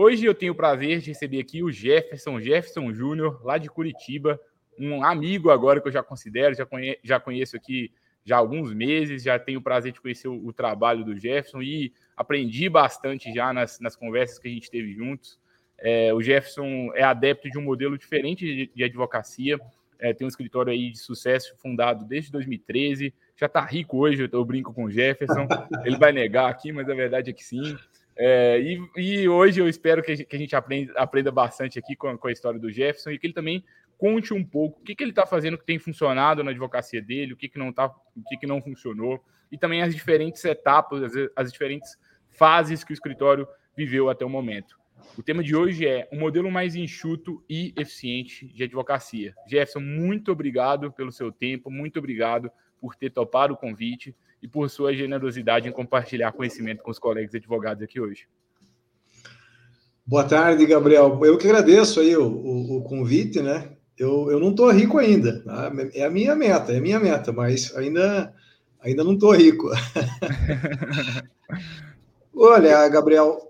Hoje eu tenho o prazer de receber aqui o Jefferson, Jefferson Júnior, lá de Curitiba, um amigo agora que eu já considero, já, conhe já conheço aqui já há alguns meses, já tenho o prazer de conhecer o, o trabalho do Jefferson e aprendi bastante já nas, nas conversas que a gente teve juntos. É, o Jefferson é adepto de um modelo diferente de, de advocacia, é, tem um escritório aí de sucesso fundado desde 2013, já está rico hoje, eu brinco com o Jefferson, ele vai negar aqui, mas a verdade é que sim. É, e, e, hoje eu espero que a gente, que a gente aprenda, aprenda, bastante aqui com, com, a história do Jefferson e que ele também conte um pouco o que, que ele está fazendo que tem funcionado na advocacia dele, o que, que não tá, o que, que não funcionou, e também as diferentes etapas, as, as diferentes fases que o escritório viveu até o momento. O tema de hoje é um modelo mais enxuto e eficiente de advocacia. Jefferson, muito obrigado pelo seu tempo, muito obrigado por ter topado o convite e por sua generosidade em compartilhar conhecimento com os colegas advogados aqui hoje. Boa tarde, Gabriel. Eu que agradeço aí o, o, o convite, né? Eu, eu não estou rico ainda, tá? é a minha meta, é a minha meta, mas ainda, ainda não estou rico. Olha, Gabriel,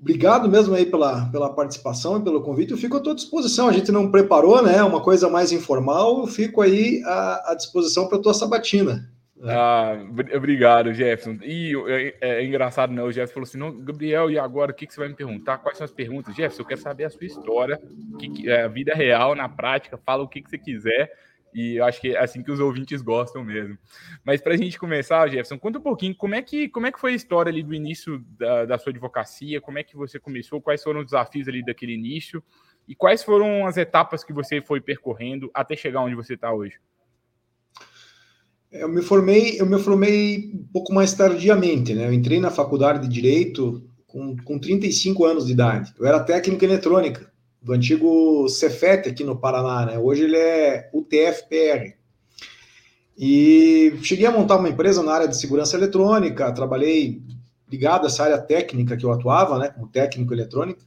obrigado mesmo aí pela, pela participação e pelo convite. Eu fico à tua disposição. A gente não preparou, né? Uma coisa mais informal. Eu fico aí à, à disposição para tua sabatina. Ah, obrigado, Jefferson. E é, é, é, engraçado, né? O Jefferson falou assim: não, Gabriel, e agora o que, que você vai me perguntar? Quais são as perguntas? Jefferson, eu quero saber a sua história, que, que, é a vida real, na prática, fala o que, que você quiser. E eu acho que é assim que os ouvintes gostam mesmo. Mas para a gente começar, Jefferson, conta um pouquinho como é que, como é que foi a história ali do início da, da sua advocacia, como é que você começou, quais foram os desafios ali daquele início e quais foram as etapas que você foi percorrendo até chegar onde você está hoje. Eu me formei, eu me formei um pouco mais tardiamente, né? Eu entrei na faculdade de direito com, com 35 anos de idade. Eu era técnico em eletrônica do antigo Cefet aqui no Paraná, né? Hoje ele é UTFPR. E cheguei a montar uma empresa na área de segurança eletrônica, trabalhei ligado a essa área técnica que eu atuava, né, como técnico eletrônico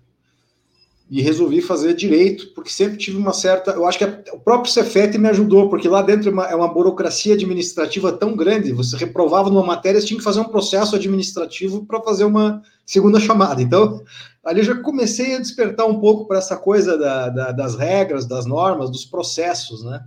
e resolvi fazer direito, porque sempre tive uma certa. Eu acho que a, o próprio Cefet me ajudou, porque lá dentro é uma, é uma, burocracia administrativa tão grande, você reprovava numa matéria, você tinha que fazer um processo administrativo para fazer uma segunda chamada. Então, ali eu já comecei a despertar um pouco para essa coisa da, da, das regras, das normas, dos processos, né?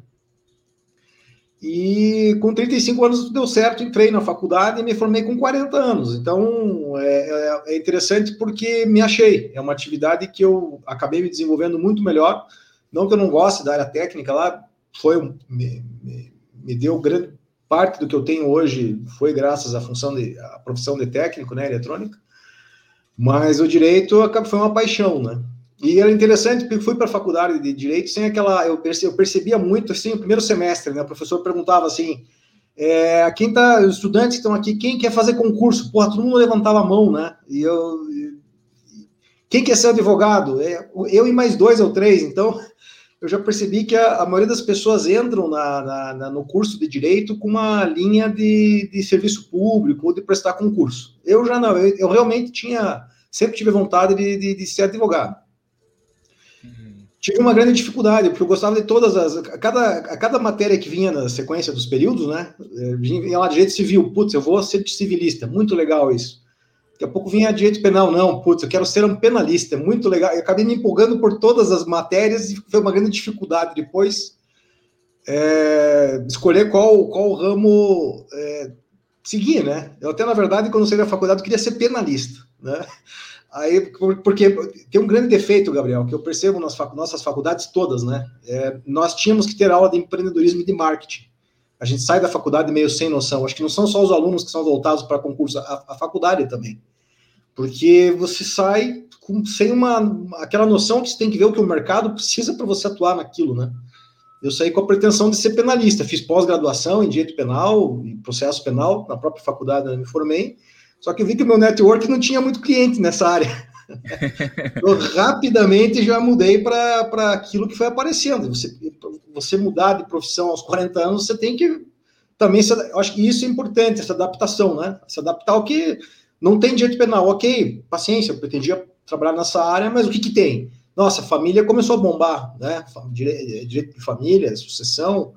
E com 35 anos deu certo, entrei na faculdade e me formei com 40 anos. Então é, é, é, interessante porque me achei. É uma atividade que eu acabei me desenvolvendo muito melhor. Não que eu não goste da área técnica lá, foi me, me, me deu grande parte do que eu tenho hoje foi graças à função de à profissão de técnico, né, eletrônica. Mas o direito foi uma paixão, né? E era interessante porque fui para a faculdade de direito sem aquela. Eu, perce, eu percebia muito assim, o primeiro semestre, né? O professor perguntava assim: é, quem tá, os estudantes estão aqui, quem quer fazer concurso? Porra, todo mundo levantava a mão, né? E eu. Quem quer ser advogado? É, eu e mais dois ou três. Então, eu já percebi que a, a maioria das pessoas entram na, na, na, no curso de direito com uma linha de, de serviço público ou de prestar concurso. Eu já não, eu, eu realmente tinha, sempre tive vontade de, de, de ser advogado tive uma grande dificuldade, porque eu gostava de todas as. A cada, a cada matéria que vinha na sequência dos períodos, né? Eh, vinha lá direito civil, putz, eu vou ser civilista, muito legal isso. Daqui a pouco vinha direito penal, não, putz, eu quero ser um penalista, muito legal. Eu acabei me empolgando por todas as matérias e foi uma grande dificuldade depois é, escolher qual, qual ramo é, seguir, né? Eu até, na verdade, quando saí da faculdade, eu queria ser penalista, né? Aí, porque tem um grande defeito, Gabriel, que eu percebo nas nossas faculdades todas, né? É, nós tínhamos que ter aula de empreendedorismo e de marketing. A gente sai da faculdade meio sem noção. Acho que não são só os alunos que são voltados para concurso, a, a, faculdade também. Porque você sai com, sem uma aquela noção que você tem que ver o que o mercado precisa para você atuar naquilo, né? Eu saí com a pretensão de ser penalista. Fiz pós-graduação em direito penal, em processo penal, na própria faculdade eu me formei só que eu vi que o meu network não tinha muito cliente nessa área. eu rapidamente já mudei para aquilo que foi aparecendo. Você, você mudar de profissão aos 40 anos, você tem que também, eu acho que isso é importante, essa adaptação, né? Se adaptar ao que não tem direito penal. Ok, paciência, eu pretendia trabalhar nessa área, mas o que, que tem? Nossa, a família começou a bombar, né? Direito de família, sucessão,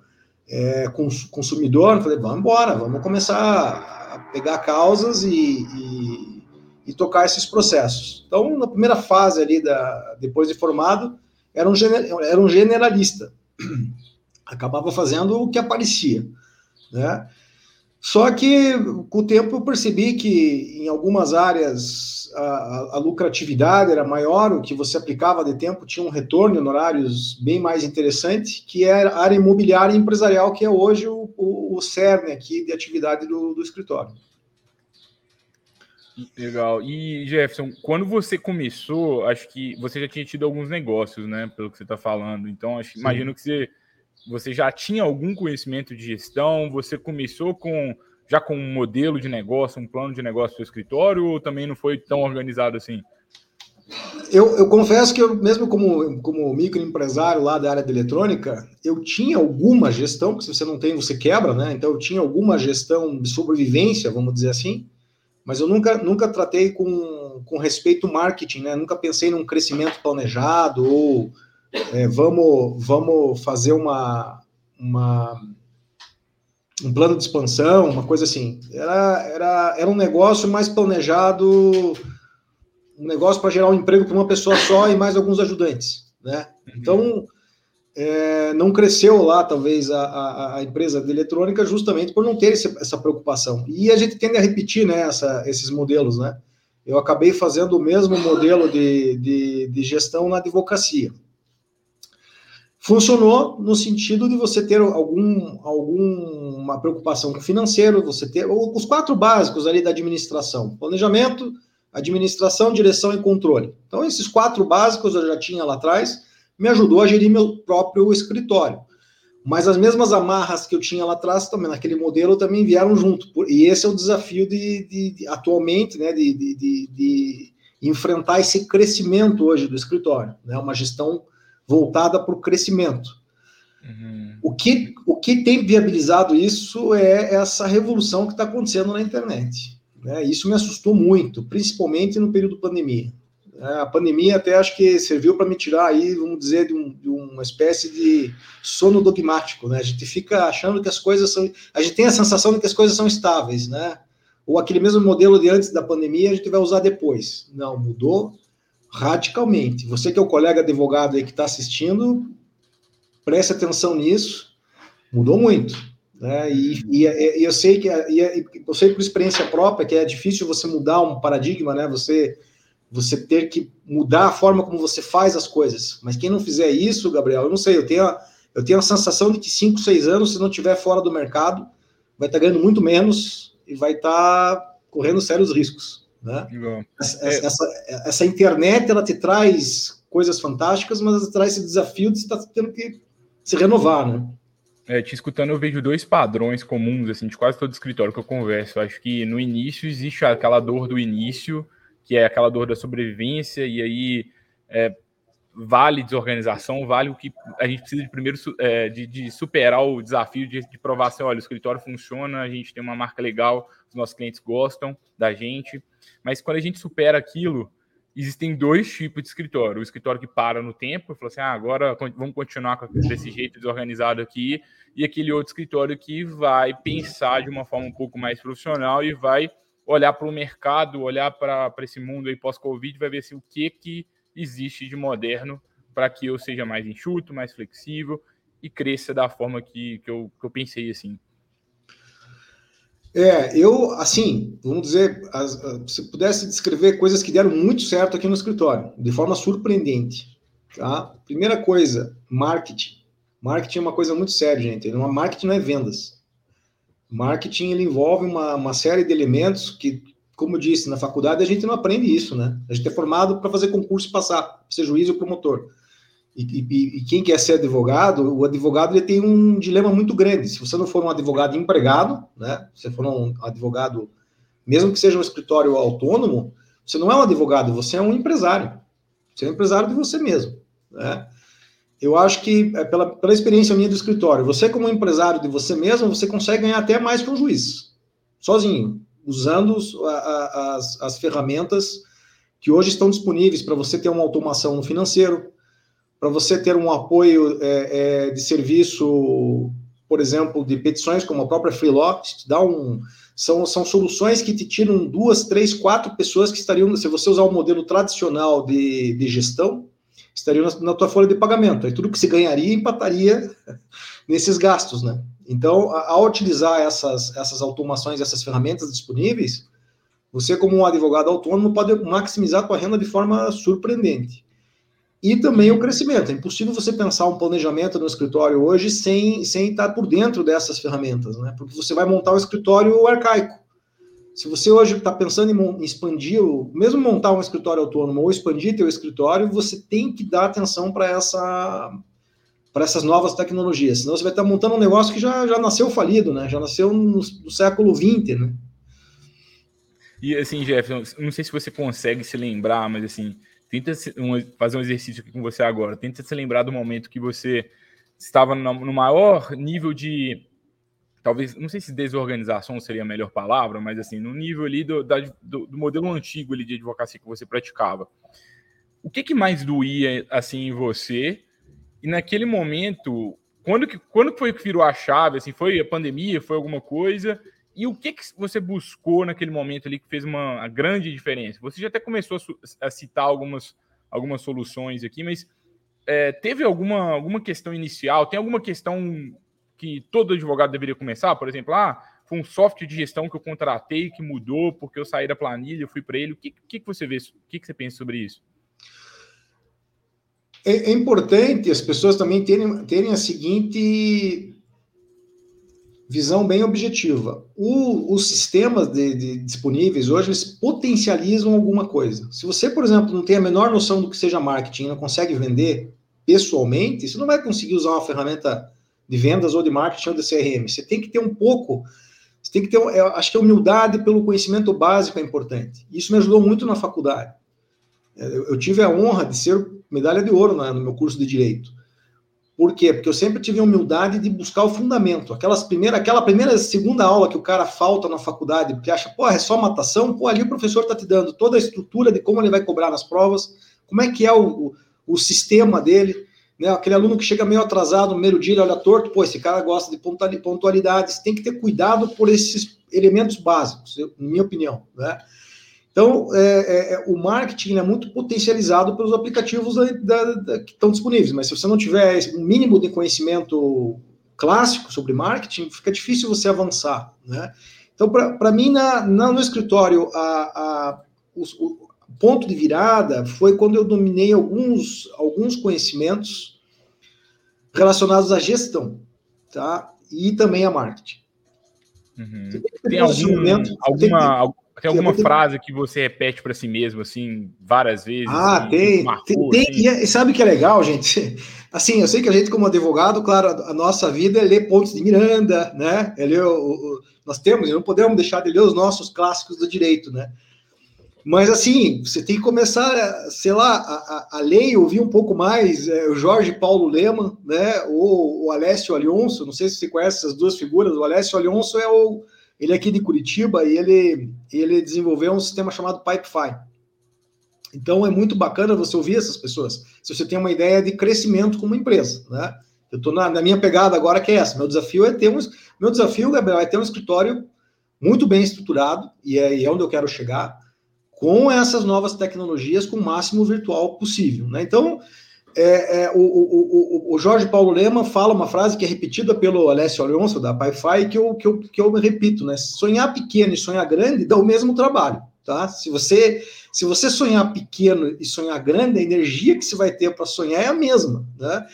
é, consumidor. Falei, vamos embora, vamos começar pegar causas e, e, e, tocar esses processos. Então, na primeira fase ali, da, depois de formado, era um, era um generalista. Acabava fazendo o que aparecia, né? Só que com o tempo eu percebi que em algumas áreas a, a, lucratividade era maior, o que você aplicava de tempo tinha um retorno em horários bem mais interessante, que é a área imobiliária e empresarial, que é hoje o, o, o cerne aqui de atividade do, do escritório. Legal. E Jefferson, quando você começou, acho que você já tinha tido alguns negócios, né? Pelo que você está falando. Então, acho, imagino que você você já tinha algum conhecimento de gestão? Você começou com já com um modelo de negócio, um plano de negócio para o escritório, ou também não foi tão organizado assim? Eu, eu, confesso que eu, mesmo como, como microempresário lá da área de eletrônica, eu tinha alguma gestão, porque se você não tem, você quebra, né? Então eu tinha alguma gestão de sobrevivência, vamos dizer assim, mas eu nunca, nunca tratei com, com respeito ao marketing, né? Nunca pensei num crescimento planejado ou é, vamos, vamos fazer uma, uma, um plano de expansão, uma coisa assim. Era, era, era um negócio mais planejado, um negócio para gerar um emprego para uma pessoa só e mais alguns ajudantes, né? Uhum. Então, é, não cresceu lá, talvez, a, a, a, empresa de eletrônica justamente por não ter esse, essa preocupação. E a gente tende a repetir né, essa, esses modelos, né? Eu acabei fazendo o mesmo modelo de, de, de gestão na advocacia. Funcionou no sentido de você ter algum, alguma preocupação com o financeiro, você ter os quatro básicos ali da administração: planejamento, administração, direção e controle. Então, esses quatro básicos eu já tinha lá atrás, me ajudou a gerir meu próprio escritório. Mas as mesmas amarras que eu tinha lá atrás, também naquele modelo, também vieram junto. E esse é o desafio de, de, de atualmente, né, de, de, enfrentar esse crescimento hoje do escritório, né, uma gestão voltada para o crescimento. Uhum. O, que, o que tem viabilizado isso é essa revolução que está acontecendo na internet. Né? Isso me assustou muito, principalmente no período pandemia. É, a pandemia até acho que serviu para me tirar aí, vamos dizer, de, um, de, uma espécie de sono dogmático, né? A gente fica achando que as coisas são, a gente tem a sensação de que as coisas são estáveis, né? Ou aquele mesmo modelo de antes da pandemia a gente vai usar depois. Não, mudou radicalmente. Você que é o colega advogado aí que está assistindo, preste atenção nisso, mudou muito. Né? E, e, e eu sei que e, eu sei por experiência própria que é difícil você mudar um paradigma, né? Você você ter que mudar a forma como você faz as coisas. Mas quem não fizer isso, Gabriel, eu não sei, eu tenho a, eu tenho a sensação de que 5, 6 anos, se não tiver fora do mercado, vai estar tá ganhando muito menos e vai estar tá correndo sérios riscos. Né? Essa, é. essa, essa, internet ela te traz coisas fantásticas, mas ela traz esse desafio de estar tá tendo que se renovar, né? É, te escutando, eu vejo dois padrões comuns, assim, de quase todo escritório que eu converso. Acho que no início existe aquela dor do início, que é aquela dor da sobrevivência, e aí é, vale desorganização, vale o que a gente precisa de primeiro é, de, de, superar o desafio de, de provar assim, olha, o escritório funciona, a gente tem uma marca legal, os nossos clientes gostam da gente. Mas quando a gente supera aquilo, existem dois tipos de escritório. O escritório que para no tempo e fala assim: ah, agora vamos continuar desse jeito desorganizado aqui, e aquele outro escritório que vai pensar de uma forma um pouco mais profissional e vai olhar para o mercado, olhar para esse mundo aí pós-Covid, vai ver assim, o que, que existe de moderno para que eu seja mais enxuto, mais flexível e cresça da forma que, que, eu, que eu pensei assim. É, eu, assim, vamos dizer, as, se pudesse descrever coisas que deram muito certo aqui no escritório, de forma surpreendente. Tá? Primeira coisa, marketing. Marketing é uma coisa muito séria, gente. Uma marketing não é vendas. Marketing ele envolve uma, uma série de elementos que, como eu disse, na faculdade a gente não aprende isso, né? A gente é formado para fazer concurso e passar, ser juiz ou promotor. E, e, e, quem quer ser advogado, o advogado ele tem um dilema muito grande. Se você não for um advogado empregado, né? Se for um advogado, mesmo que seja um escritório autônomo, Você não é um advogado, você é um empresário. Você é um empresário de você mesmo. Né? Eu acho que, é pela, pela experiência minha do escritório, você, como empresário de você mesmo, você consegue ganhar até mais que um juiz, sozinho, usando as, as ferramentas que hoje estão disponíveis para você ter uma automação no financeiro, para você ter um apoio é, é, de serviço, por exemplo, de petições como a própria Freelog, te dá um, são, são soluções que te tiram duas, três, quatro pessoas que estariam, se você usar o modelo tradicional de, de gestão, estariam na, na tua folha de pagamento. Aí tudo que se ganharia empataria nesses gastos, né? Então, ao utilizar essas, essas automações, essas ferramentas disponíveis, você, como um advogado autônomo, pode maximizar a tua renda de forma surpreendente. E também o crescimento. É impossível você pensar um planejamento no escritório hoje sem, sem estar por dentro dessas ferramentas, né? Porque você vai montar um escritório arcaico. Se você hoje está pensando em expandir, mesmo montar um escritório autônomo ou expandir teu escritório, você tem que dar atenção para essa para essas novas tecnologias. Senão você vai estar tá montando um negócio que já, já nasceu falido, né? Já nasceu no, no século XX, né? E assim, Jeff, não sei se você consegue se lembrar, mas assim, Tenta fazer um exercício aqui com você agora. Tenta se lembrar do momento que você estava no maior nível de. Talvez, não sei se desorganização seria a melhor palavra, mas assim, no nível ali do, da, do, do modelo antigo ali de advocacia que você praticava. O que, que mais doía assim em você? E naquele momento, quando que, quando foi que virou a chave? Assim, foi a pandemia? Foi alguma coisa? E o que, que você buscou naquele momento ali que fez uma grande diferença? Você já até começou a, a citar algumas, algumas soluções aqui, mas é, teve alguma, alguma questão inicial? Tem alguma questão que todo advogado deveria começar? Por exemplo, ah, foi um software de gestão que eu contratei que mudou porque eu saí da planilha, eu fui para ele. O que, que, que você vê? O que, que você pensa sobre isso? É, é importante as pessoas também terem, terem a seguinte visão bem objetiva. O, os sistemas de, de, disponíveis hoje eles potencializam alguma coisa. Se você, por exemplo, não tem a menor noção do que seja marketing, não consegue vender pessoalmente, você não vai conseguir usar uma ferramenta de vendas ou de marketing ou de CRM. Você tem que ter um pouco, você tem que ter, acho que a humildade pelo conhecimento básico é importante. Isso me ajudou muito na faculdade. Eu tive a honra de ser medalha de ouro no meu curso de direito. Por quê? Porque eu sempre tive a humildade de buscar o fundamento. Aquelas primeira, aquela primeira, segunda aula que o cara falta na faculdade, porque acha, pô, é só matação, pô, ali o professor está te dando toda a estrutura de como ele vai cobrar nas provas, como é que é o, o, o sistema dele, né? Aquele aluno que chega meio atrasado no primeiro dia, olha torto, pô, esse cara gosta de pontualidade. Você tem que ter cuidado por esses elementos básicos, eu, minha opinião, né? Então, é, é, é, o marketing é muito potencializado pelos aplicativos da, da, da, que estão disponíveis, mas se você não tiver um mínimo de conhecimento clássico sobre marketing, fica difícil você avançar. Né? Então, para mim, na, na, no escritório, a, a, o, o, ponto de virada foi quando eu dominei alguns, alguns conhecimentos relacionados à gestão tá? e também a marketing. Uhum. Tem algum, alguma, tem alguma frase que você repete para si mesmo, assim, várias vezes? Ah, assim, tem. Marcou, tem, tem assim? E sabe que é legal, gente? Assim, eu sei que a gente, como advogado, claro, a nossa vida é ler Pontos de Miranda, né? É ler o, o, nós temos, não podemos deixar de ler os nossos clássicos do direito, né? Mas, assim, você tem que começar, sei lá, a, a, a ler e ouvir um pouco mais é, o Jorge Paulo Leman, né? Ou o Alessio Alonso, não sei se você conhece essas duas figuras. O Alessio Alonso é o ele é aqui de Curitiba e ele, ele desenvolveu um sistema chamado Pipefy. Então é muito bacana você ouvir essas pessoas, se você tem uma ideia de crescimento como empresa, né? Eu estou na, na, minha pegada agora que é essa. Meu desafio é ter um, meu desafio, Gabriel, é ter um escritório muito bem estruturado e é, e é onde eu quero chegar com essas novas tecnologias com o máximo virtual possível, né? Então é, é, o, o, o, o, Jorge Paulo Lema fala uma frase que é repetida pelo Alessio Alonso, da PyFi, que eu, que, eu, que eu repito, né? Sonhar pequeno e sonhar grande dá o mesmo trabalho, tá? Se você, se você sonhar pequeno e sonhar grande, a energia que você vai ter para sonhar é a mesma, né?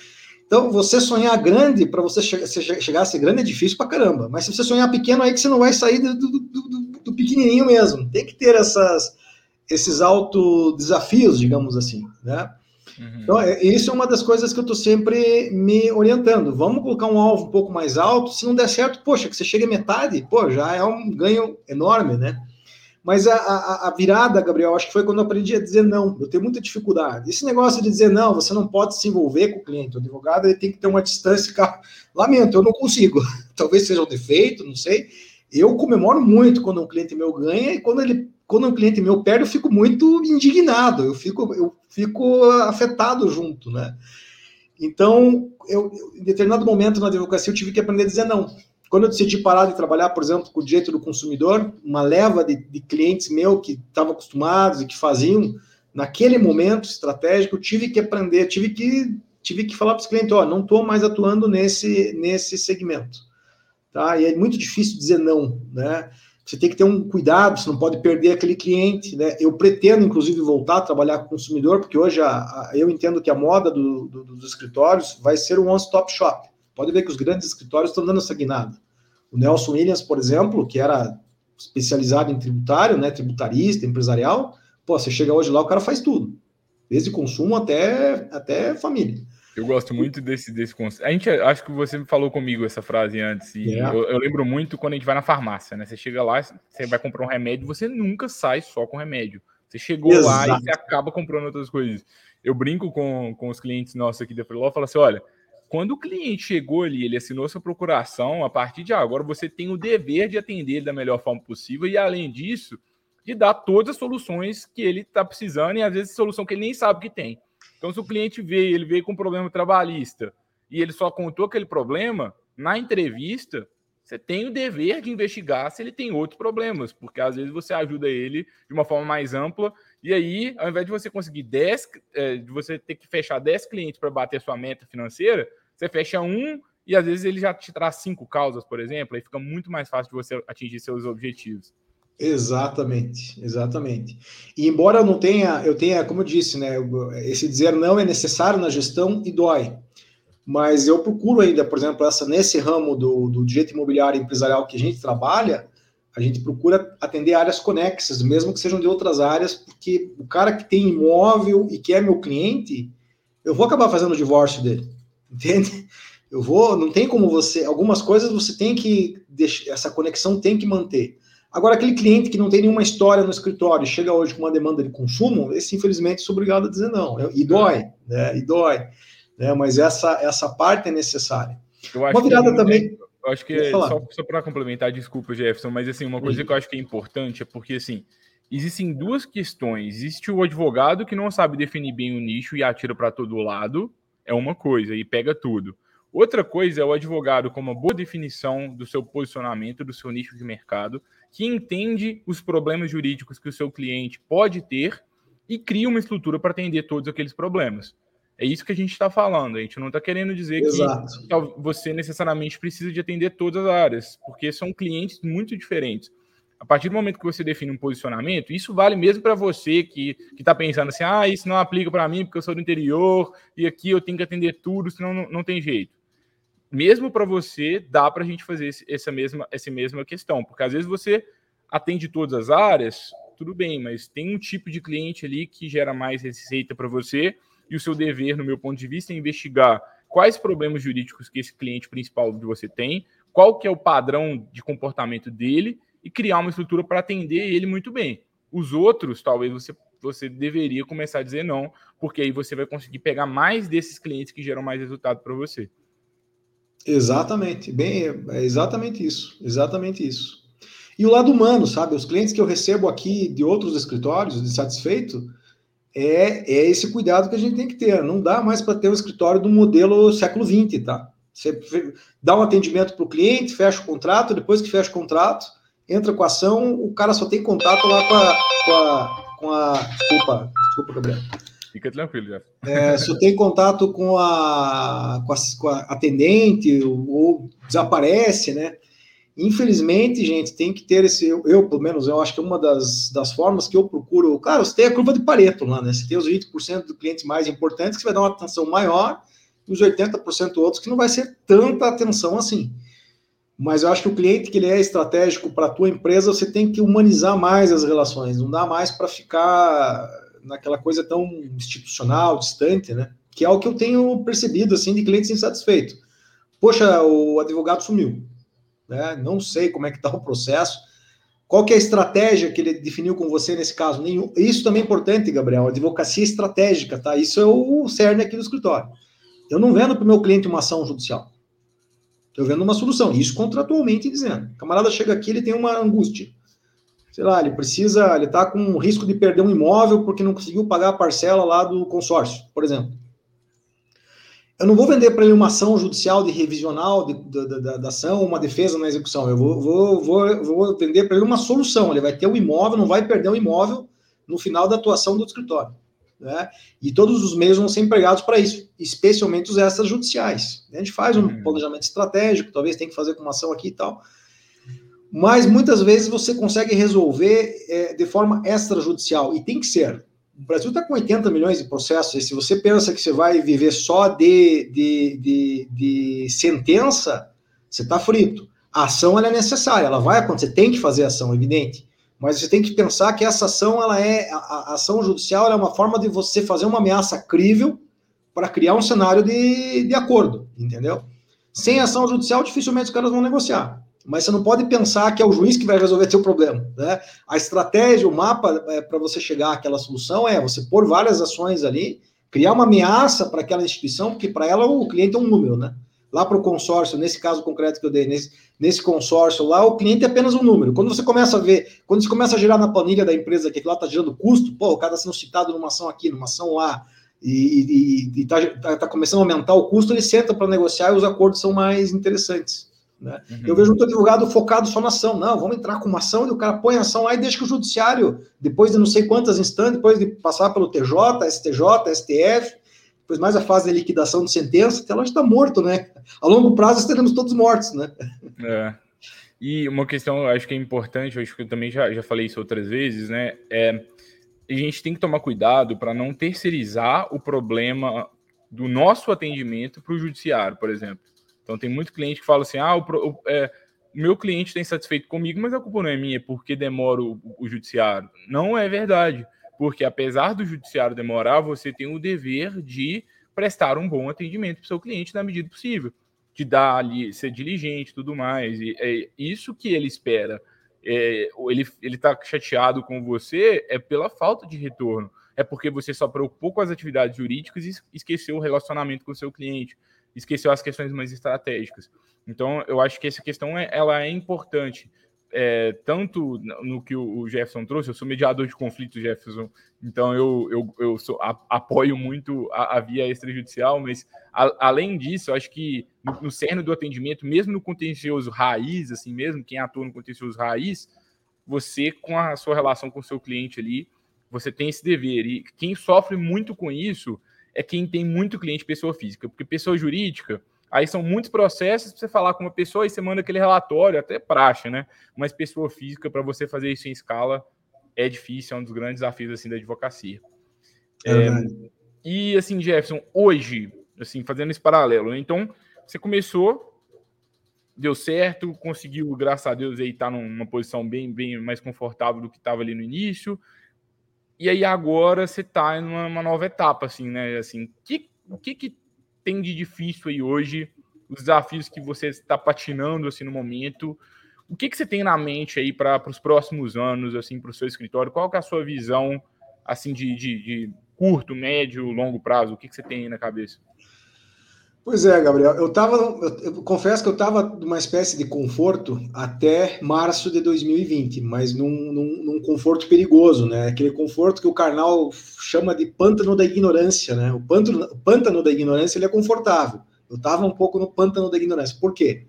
Então, você sonhar grande, para você che chegar a ser grande é difícil para caramba, mas se você sonhar pequeno, aí que você não vai sair do, do, do, do pequenininho mesmo. Tem que ter essas, esses auto desafios, digamos assim, né? Uhum. Então, é, isso é uma das coisas que eu estou sempre me orientando. Vamos colocar um alvo um pouco mais alto. Se não der certo, poxa, que você chega a metade, pô, já é um ganho enorme, né? Mas a, a, a, virada, Gabriel, acho que foi quando eu aprendi a dizer não. Eu tenho muita dificuldade. Esse negócio de dizer não, você não pode se envolver com o cliente. O advogado ele tem que ter uma distância. Lamento, eu não consigo. Talvez seja um defeito, não sei. Eu comemoro muito quando um cliente meu ganha e quando ele quando um cliente meu perde, eu fico muito indignado, eu fico, eu fico afetado junto, né? Então, eu, em determinado momento na advocacia, eu tive que aprender a dizer não. Quando eu decidi parar de trabalhar, por exemplo, com o direito do consumidor, uma leva de, de clientes meu que estavam acostumados e que faziam, naquele momento estratégico, eu tive que aprender, tive que, tive que falar para os clientes, ó, não estou mais atuando nesse, nesse segmento. Tá? E é muito difícil dizer não, né? Você tem que ter um cuidado, você não pode perder aquele cliente, né? Eu pretendo, inclusive, voltar a trabalhar com o consumidor, porque hoje a, a, eu entendo que a moda do, do, dos escritórios vai ser um one-stop shop. Pode ver que os grandes escritórios estão dando essa guinada. O Nelson Williams, por exemplo, que era especializado em tributário, né, tributarista, empresarial, pô, você chega hoje lá, o cara faz tudo, desde consumo até, até família. Eu gosto muito desse, desse conceito. A gente, acho que você falou comigo essa frase antes, e é. eu, eu, lembro muito quando a gente vai na farmácia, né? Você chega lá, você vai comprar um remédio, você nunca sai só com remédio. Você chegou Exato. lá e você acaba comprando outras coisas. Eu brinco com, com os clientes nossos aqui da Freeló e falo assim: olha, quando o cliente chegou ali, ele assinou sua procuração, a partir de agora você tem o dever de atender ele da melhor forma possível e, além disso, de dar todas as soluções que ele está precisando e às vezes solução que ele nem sabe que tem. Então, se o cliente veio, ele veio com um problema trabalhista e ele só contou aquele problema, na entrevista, você tem o dever de investigar se ele tem outros problemas, porque às vezes você ajuda ele de uma forma mais ampla, e aí, ao invés de você conseguir 10, é, de você ter que fechar 10 clientes para bater sua meta financeira, você fecha um e às vezes ele já te traz cinco causas, por exemplo, aí fica muito mais fácil de você atingir seus objetivos. Exatamente, exatamente. E embora eu não tenha, eu tenha, como eu disse, né, esse dizer não é necessário na gestão e dói. Mas eu procuro ainda, por exemplo, essa nesse ramo do, do direito imobiliário empresarial que a gente trabalha, a gente procura atender áreas conexas, mesmo que sejam de outras áreas, porque o cara que tem imóvel e que é meu cliente, eu vou acabar fazendo o divórcio dele, entende? Eu vou, não tem como você, algumas coisas você tem que essa conexão tem que manter. Agora, aquele cliente que não tem nenhuma história no escritório, chega hoje com uma demanda de consumo, esse, infelizmente, sou obrigado a dizer não. E dói, né? E dói. Né? Mas essa, essa parte é necessária. uma virada também. Eu acho que, só, só para complementar, desculpa, Jefferson, mas assim, uma coisa Sim. que eu acho que é importante é porque, assim, existem duas questões. Existe o advogado que não sabe definir bem o nicho e atira para todo lado, é uma coisa, e pega tudo. Outra coisa é o advogado com uma boa definição do seu posicionamento, do seu nicho de mercado, que entende os problemas jurídicos que o seu cliente pode ter e cria uma estrutura para atender todos aqueles problemas. É isso que a gente está falando. A gente não está querendo dizer Exato. que você necessariamente precisa de atender todas as áreas, porque são clientes muito diferentes. A partir do momento que você define um posicionamento, isso vale mesmo para você que está pensando assim: ah, isso não aplica para mim porque eu sou do interior e aqui eu tenho que atender tudo, senão não, não tem jeito mesmo para você, dá para a gente fazer essa mesma, essa mesma questão, porque às vezes você atende todas as áreas, tudo bem, mas tem um tipo de cliente ali que gera mais receita para você, e o seu dever, no meu ponto de vista, é investigar quais problemas jurídicos que esse cliente principal de você tem, qual que é o padrão de comportamento dele, e criar uma estrutura para atender ele muito bem. Os outros, talvez você, você deveria começar a dizer não, porque aí você vai conseguir pegar mais desses clientes que geram mais resultado para você. Exatamente, bem, é exatamente isso, exatamente isso. E o lado humano, sabe? Os clientes que eu recebo aqui de outros escritórios, de satisfeito, é, é esse cuidado que a gente tem que ter. Não dá mais para ter um escritório do modelo século XX, tá? Você dá um atendimento para o cliente, fecha o contrato, depois que fecha o contrato, entra com a ação, o cara só tem contato lá com a. Com a, com a desculpa, desculpa, Gabriel Fica tranquilo, já. É, se tenho contato com a, com a, com a atendente ou, ou, desaparece, né? Infelizmente, gente, tem que ter esse. Eu, eu, pelo menos, eu acho que é uma das, das formas que eu procuro. Cara, você tem a curva de Pareto lá, né? Você tem os 20% dos clientes mais importantes que vai dar uma atenção maior, e os 80% outros que não vai ser tanta atenção assim. Mas eu acho que o cliente que ele é estratégico para a tua empresa, você tem que humanizar mais as relações. Não dá mais para ficar naquela coisa tão institucional, distante, né? Que é o que eu tenho percebido, assim, de clientes insatisfeitos. Poxa, o advogado sumiu, né? Não sei como é que está o processo. Qual que é a estratégia que ele definiu com você nesse caso? Nenhum. Isso também é importante, Gabriel. Advocacia estratégica, tá? Isso é o cerne aqui do escritório. Eu não vendo para o meu cliente uma ação judicial. Estou vendo uma solução. Isso contratualmente dizendo. O camarada chega aqui, ele tem uma angústia. Sei lá, ele precisa, ele está com risco de perder um imóvel porque não conseguiu pagar a parcela lá do consórcio, por exemplo. Eu não vou vender para ele uma ação judicial de revisional de, de, de, da ação, uma defesa na execução. Eu vou, vou, vou, vou vender para ele uma solução. Ele vai ter o um imóvel, não vai perder o um imóvel no final da atuação do escritório. Né? E todos os meios vão ser empregados para isso, especialmente os extrajudiciais. A gente faz um uhum. planejamento estratégico, talvez tenha que fazer com uma ação aqui e tal. Mas muitas vezes você consegue resolver é, de forma extrajudicial, e tem que ser. O Brasil está com 80 milhões de processos, e se você pensa que você vai viver só de, de, de, de sentença, você está frito. A ação é necessária, ela vai acontecer, tem que fazer ação, evidente. Mas você tem que pensar que essa ação, ela é a, a ação judicial é uma forma de você fazer uma ameaça crível para criar um cenário de, de acordo, entendeu? Sem ação judicial, dificilmente os caras vão negociar. Mas você não pode pensar que é o juiz que vai resolver seu problema. Né? A estratégia, o mapa é, para você chegar àquela solução é você pôr várias ações ali, criar uma ameaça para aquela instituição, porque para ela o cliente é um número, né? lá para o consórcio, nesse caso concreto que eu dei, nesse, nesse consórcio lá, o cliente é apenas um número. Quando você começa a ver, quando você começa a gerar na planilha da empresa que lá está gerando custo, pô, o cara está sendo citado numa ação aqui, numa ação lá, e está tá, tá começando a aumentar o custo, ele senta para negociar e os acordos são mais interessantes. Né? Uhum. Eu vejo muito advogado focado só na ação. Não, vamos entrar com uma ação e o cara põe a ação lá e deixa que o judiciário, depois de não sei quantas instantes, depois de passar pelo TJ, STJ, STF, depois mais a fase de liquidação de sentença, até lá está morto, né? A longo prazo estaremos todos mortos, né? É. E uma questão, acho que é importante, acho que eu também já, já falei isso outras vezes, né? É, a gente tem que tomar cuidado para não terceirizar o problema do nosso atendimento para o judiciário, por exemplo. Então tem muito cliente que fala assim: ah, o, o, é, meu cliente está insatisfeito comigo, mas a culpa não é minha, porque demora o, o judiciário. Não é verdade porque apesar do judiciário demorar, você tem o dever de prestar um bom atendimento para o seu cliente na medida possível, de dar ali, ser diligente, tudo mais. E é isso que ele espera. É, ele está chateado com você é pela falta de retorno. É porque você só preocupou com as atividades jurídicas e esqueceu o relacionamento com o seu cliente, esqueceu as questões mais estratégicas. Então, eu acho que essa questão é, ela é importante é, tanto no que o Jefferson trouxe, eu sou mediador de conflitos, Jefferson, então eu, eu, eu sou, apoio muito a, a, via extrajudicial, mas a, além disso, eu acho que no, no cerne do atendimento, mesmo no contencioso raiz, assim mesmo, quem atua no contencioso raiz, você, com a sua relação com o seu cliente ali, você tem esse dever. E quem sofre muito com isso é quem tem muito cliente pessoa física, porque pessoa jurídica Aí são muitos processos para você falar com uma pessoa e você manda aquele relatório, até praxe, né? Mas pessoa física, para você fazer isso em escala, é difícil, é um dos grandes desafios assim, da advocacia. É, é, e assim, Jefferson, hoje, assim, fazendo esse paralelo, né? então você começou, deu certo, conseguiu, graças a Deus, aí estar tá numa posição bem, bem mais confortável do que estava ali no início. E aí agora você está em uma, nova etapa, assim, né? Assim, que, o que que tem de difícil aí hoje, os desafios que você está patinando assim no momento. O que, que você tem na mente aí para os próximos anos, assim, para o seu escritório? Qual que é a sua visão, assim, de, de, de curto, médio, longo prazo? O que, que você tem aí na cabeça? Pois é, Gabriel. Eu tava, eu, eu confesso que eu estava numa espécie de conforto até março de 2020, mas num, num, num, conforto perigoso, né? Aquele conforto que o Karnal chama de pântano da ignorância, né? O pântano, pântano da ignorância ele é confortável. Eu estava um pouco no pântano da ignorância. Por quê?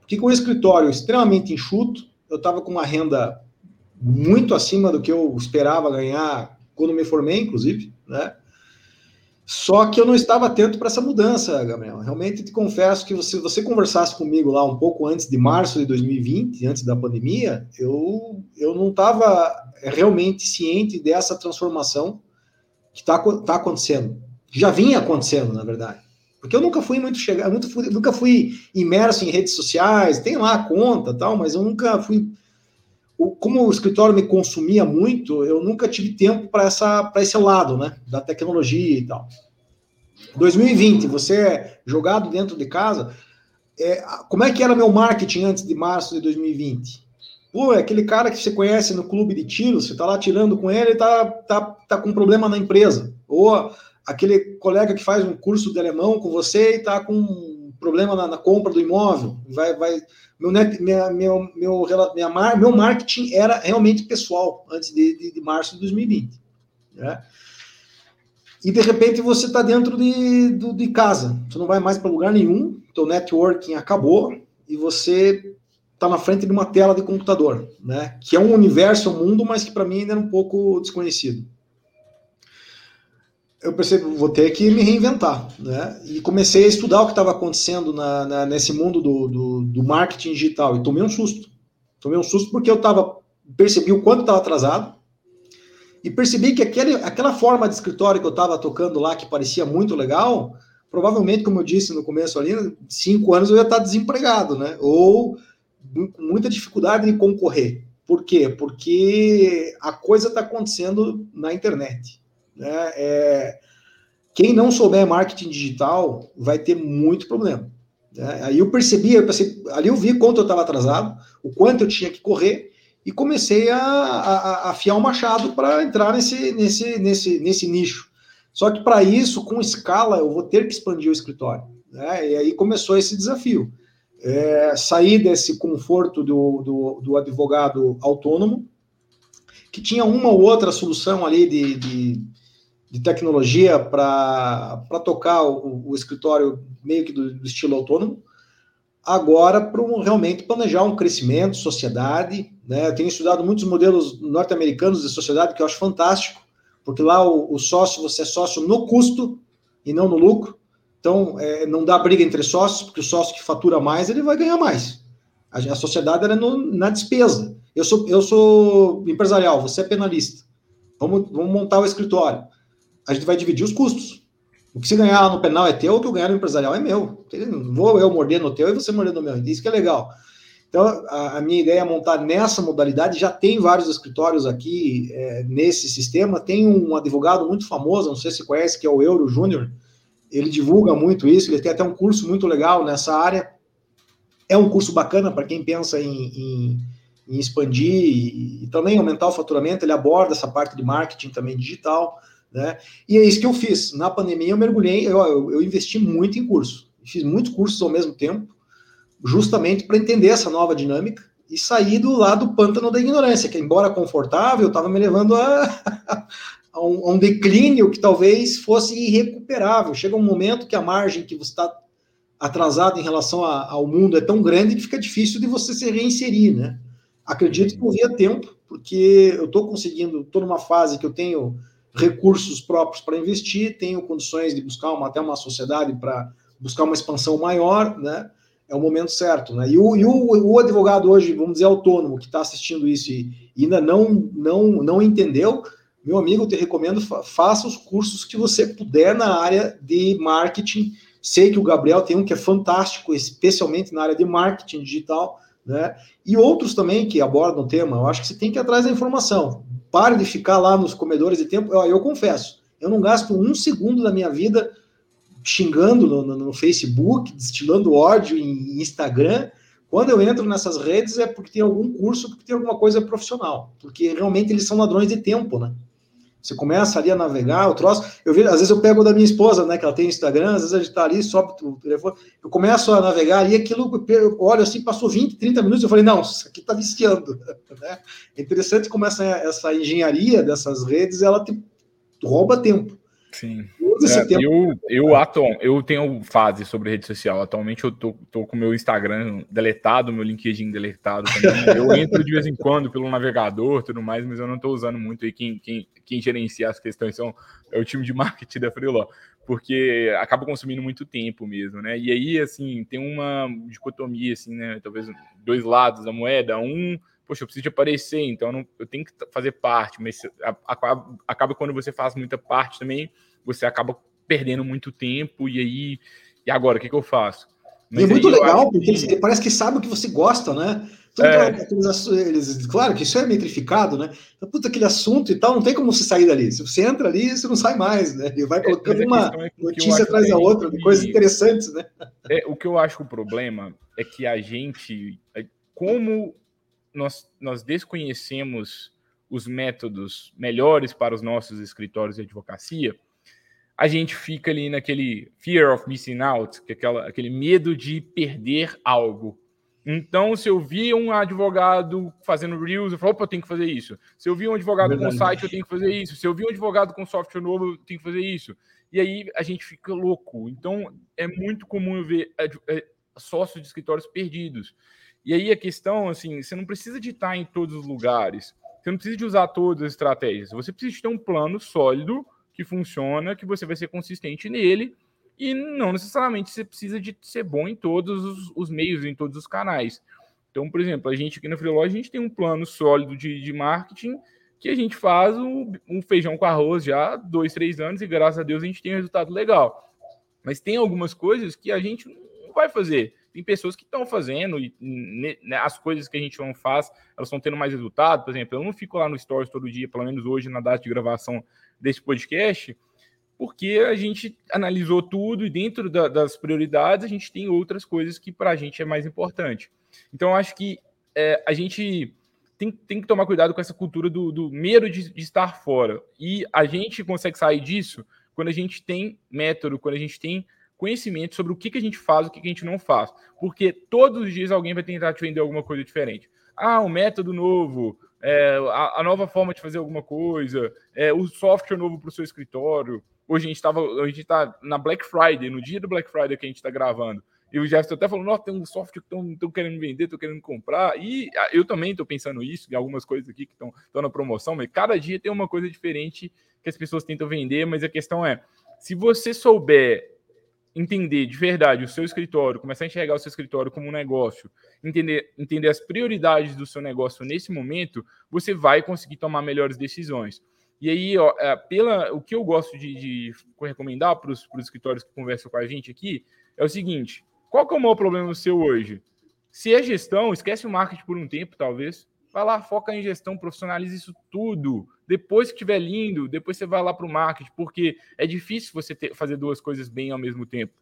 Porque com o escritório extremamente enxuto, eu estava com uma renda muito acima do que eu esperava ganhar quando me formei, inclusive, né? Só que eu não estava atento para essa mudança, Gabriel. Realmente te confesso que se você conversasse comigo lá um pouco antes de março de 2020, antes da pandemia, eu, eu não estava realmente ciente dessa transformação que está tá acontecendo. Já vinha acontecendo, na verdade. Porque eu nunca fui muito fui, nunca fui imerso em redes sociais, tem lá a conta tal, mas eu nunca fui. Como o escritório me consumia muito, eu nunca tive tempo para esse lado, né? Da tecnologia e tal. 2020, você é jogado dentro de casa. É, como é que era meu marketing antes de março de 2020? Pô, é aquele cara que você conhece no clube de tiro, você tá lá tirando com ele e tá, tá, tá com problema na empresa. Ou aquele colega que faz um curso de alemão com você e tá com problema na, na compra do imóvel. Vai, vai, meu, net, minha, meu, meu, minha, meu marketing era realmente pessoal antes de, de, de março de 2020. Né? E de repente você está dentro de, de, de, casa, você não vai mais para lugar nenhum, teu networking acabou e você está na frente de uma tela de computador, né? Que é um universo, um mundo, mas que para mim ainda era um pouco desconhecido. Eu percebi, vou ter que me reinventar, né? E comecei a estudar o que estava acontecendo na, na, nesse mundo do, do, do, marketing digital e tomei um susto. Tomei um susto porque eu tava, percebi o quanto estava atrasado e percebi que aquele, aquela forma de escritório que eu estava tocando lá, que parecia muito legal, provavelmente, como eu disse no começo ali, cinco anos eu ia estar desempregado, né? Ou com muita dificuldade de concorrer. Por quê? Porque a coisa está acontecendo na internet. Né? É, quem não souber marketing digital vai ter muito problema. Né? Aí eu percebi, eu pensei, ali eu vi quanto eu estava atrasado, o quanto eu tinha que correr, e comecei a, a, a afiar o machado para entrar nesse, nesse, nesse, nesse nicho. Só que para isso, com escala, eu vou ter que expandir o escritório. Né? E aí começou esse desafio é, sair desse conforto do, do, do, advogado autônomo, que tinha uma ou outra solução ali de, de, de tecnologia para tocar o, o, escritório meio que do, do estilo autônomo, agora para um, realmente planejar um crescimento, sociedade. Né? Eu tenho estudado muitos modelos norte-americanos de sociedade que eu acho fantástico, porque lá o, o sócio, você é sócio no custo e não no lucro. Então, é, não dá briga entre sócios, porque o sócio que fatura mais, ele vai ganhar mais. A, a sociedade é no, na despesa. Eu sou, eu sou empresarial, você é penalista. Vamos, vamos montar o escritório. A gente vai dividir os custos. O que você ganhar no penal é teu, o que eu ganhar no empresarial é meu. Vou eu morder no teu e você morder no meu. Isso que é legal. Então, a, a, minha ideia é montar nessa modalidade. Já tem vários escritórios aqui é, nesse sistema. Tem um advogado muito famoso, não sei se conhece, que é o Euro Júnior ele divulga muito isso, ele tem até um curso muito legal nessa área. É um curso bacana para quem pensa em, em, em expandir e, e, também aumentar o faturamento. Ele aborda essa parte de marketing também digital, né? E é isso que eu fiz. Na pandemia, eu mergulhei, eu, eu, eu investi muito em curso, fiz muitos cursos ao mesmo tempo, justamente para entender essa nova dinâmica e sair do lado do pântano da ignorância, que embora confortável, estava me levando a, a um, a um, declínio que talvez fosse irrecuperável. Chega um momento que a margem que você está atrasado em relação a, ao mundo é tão grande que fica difícil de você se reinserir, né? Acredito que não via tempo, porque eu estou conseguindo, estou numa fase que eu tenho recursos próprios para investir, tenho condições de buscar uma, até uma sociedade para buscar uma expansão maior, né? É o momento certo, né? E o, e o, o advogado hoje, vamos dizer, autônomo, que está assistindo isso e, ainda não, não, não entendeu, meu amigo, eu te recomendo, faça os cursos que você puder na área de marketing. Sei que o Gabriel tem um que é fantástico, especialmente na área de marketing digital, né? E outros também que abordam o tema. Eu acho que você tem que ir atrás da informação. Pare de ficar lá nos comedores de tempo. Eu, eu confesso, eu não gasto um segundo da minha vida xingando no, no, no Facebook, destilando ódio em Instagram. Quando eu entro nessas redes é porque tem algum curso, porque tem alguma coisa profissional, porque realmente eles são ladrões de tempo, né? Você começa ali a navegar, o troço. Eu vejo, às vezes eu pego da minha esposa, né? Que ela tem Instagram, às vezes a gente tá ali, sobe o telefone. Eu começo a navegar e aquilo, eu olho assim, passou 20, 30 minutos, eu falei, não, isso aqui tá viciando. Né? É interessante como essa, essa engenharia dessas redes, ela te rouba tempo. Sim. É, eu, eu, atual, eu tenho fase sobre rede social. Atualmente eu tô, tô com meu Instagram deletado, meu LinkedIn deletado também. Eu entro de vez em quando pelo navegador tudo mais, mas eu não estou usando muito aí. Quem, quem, quem gerencia as questões são, é o time de marketing da Freeló, porque acaba consumindo muito tempo mesmo, né? E aí, assim, tem uma dicotomia, assim, né? Talvez dois lados da moeda. Um poxa, eu preciso de aparecer, então eu, não, eu tenho que fazer parte, mas acaba, acaba quando você faz muita parte também, você acaba perdendo muito tempo, e aí, e agora, o que, que eu faço? Mas é muito legal, porque que... parece que sabe o que você gosta, né? É. Eles, claro que isso é metrificado, né? Puta, aquele assunto e tal, não tem como você sair dali. Se você entra ali, você não sai mais, né? E vai é, colocando é, uma é notícia atrás da outra, de coisas interessantes, né? É, o que eu acho que o problema é que a gente, como nós, nós desconhecemos os métodos melhores para os nossos escritórios de advocacia, a gente fica ali naquele fear of missing out, que é aquela, aquele medo de perder algo. Então, se eu vi um advogado fazendo Reels, eu falo, opa, eu tenho que fazer isso. Se eu vi um advogado Verdade. com site, eu tenho que fazer isso. Se eu vi um advogado com software novo, eu tenho que fazer isso. E aí a gente fica louco. Então, é muito comum ver é, sócios de escritórios perdidos. E aí a questão, assim, você não precisa de estar em todos os lugares. Você não precisa de usar todas as estratégias. Você precisa ter um plano sólido que funciona, que você vai ser consistente nele. E não necessariamente você precisa de ser bom em todos os, os meios, em todos os canais. Então, por exemplo, a gente aqui na Freelog, a gente tem um plano sólido de, de marketing que a gente faz um, um, feijão com arroz já há dois, três anos e graças a Deus a gente tem um resultado legal. Mas tem algumas coisas que a gente não vai fazer tem pessoas que estão fazendo e né, as coisas que a gente não faz, elas estão tendo mais resultado. Por exemplo, eu não fico lá no Stories todo dia, pelo menos hoje, na data de gravação desse podcast, porque a gente analisou tudo e dentro da, das prioridades a gente tem outras coisas que para a gente é mais importante. Então, acho que é, a gente tem, tem, que tomar cuidado com essa cultura do, do medo de, de estar fora. E a gente consegue sair disso quando a gente tem método, quando a gente tem conhecimento sobre o que, que a gente faz, o que, que a gente não faz. Porque todos os dias alguém vai tentar te vender alguma coisa diferente. Ah, um método novo, é, a, a, nova forma de fazer alguma coisa, é, o software novo para o seu escritório. Hoje a gente estava, a gente está na Black Friday, no dia do Black Friday que a gente está gravando. E o Jefferson até falou: Nossa, tem um software que estão querendo vender, estão querendo comprar. E eu também estou pensando isso, em algumas coisas aqui que estão na promoção, mas cada dia tem uma coisa diferente que as pessoas tentam vender. Mas a questão é: se você souber entender de verdade o seu escritório, começar a enxergar o seu escritório como um negócio, entender, entender as prioridades do seu negócio nesse momento, você vai conseguir tomar melhores decisões. E aí, ó, é, pela, o que eu gosto de, de recomendar para os escritórios que conversam com a gente aqui é o seguinte: qual que é o maior problema seu hoje? Se é gestão, esquece o marketing por um tempo, talvez. Vai lá, foca em gestão, profissionalize isso tudo. Depois que estiver lindo, depois você vai lá para o marketing, porque é difícil você ter, fazer duas coisas bem ao mesmo tempo.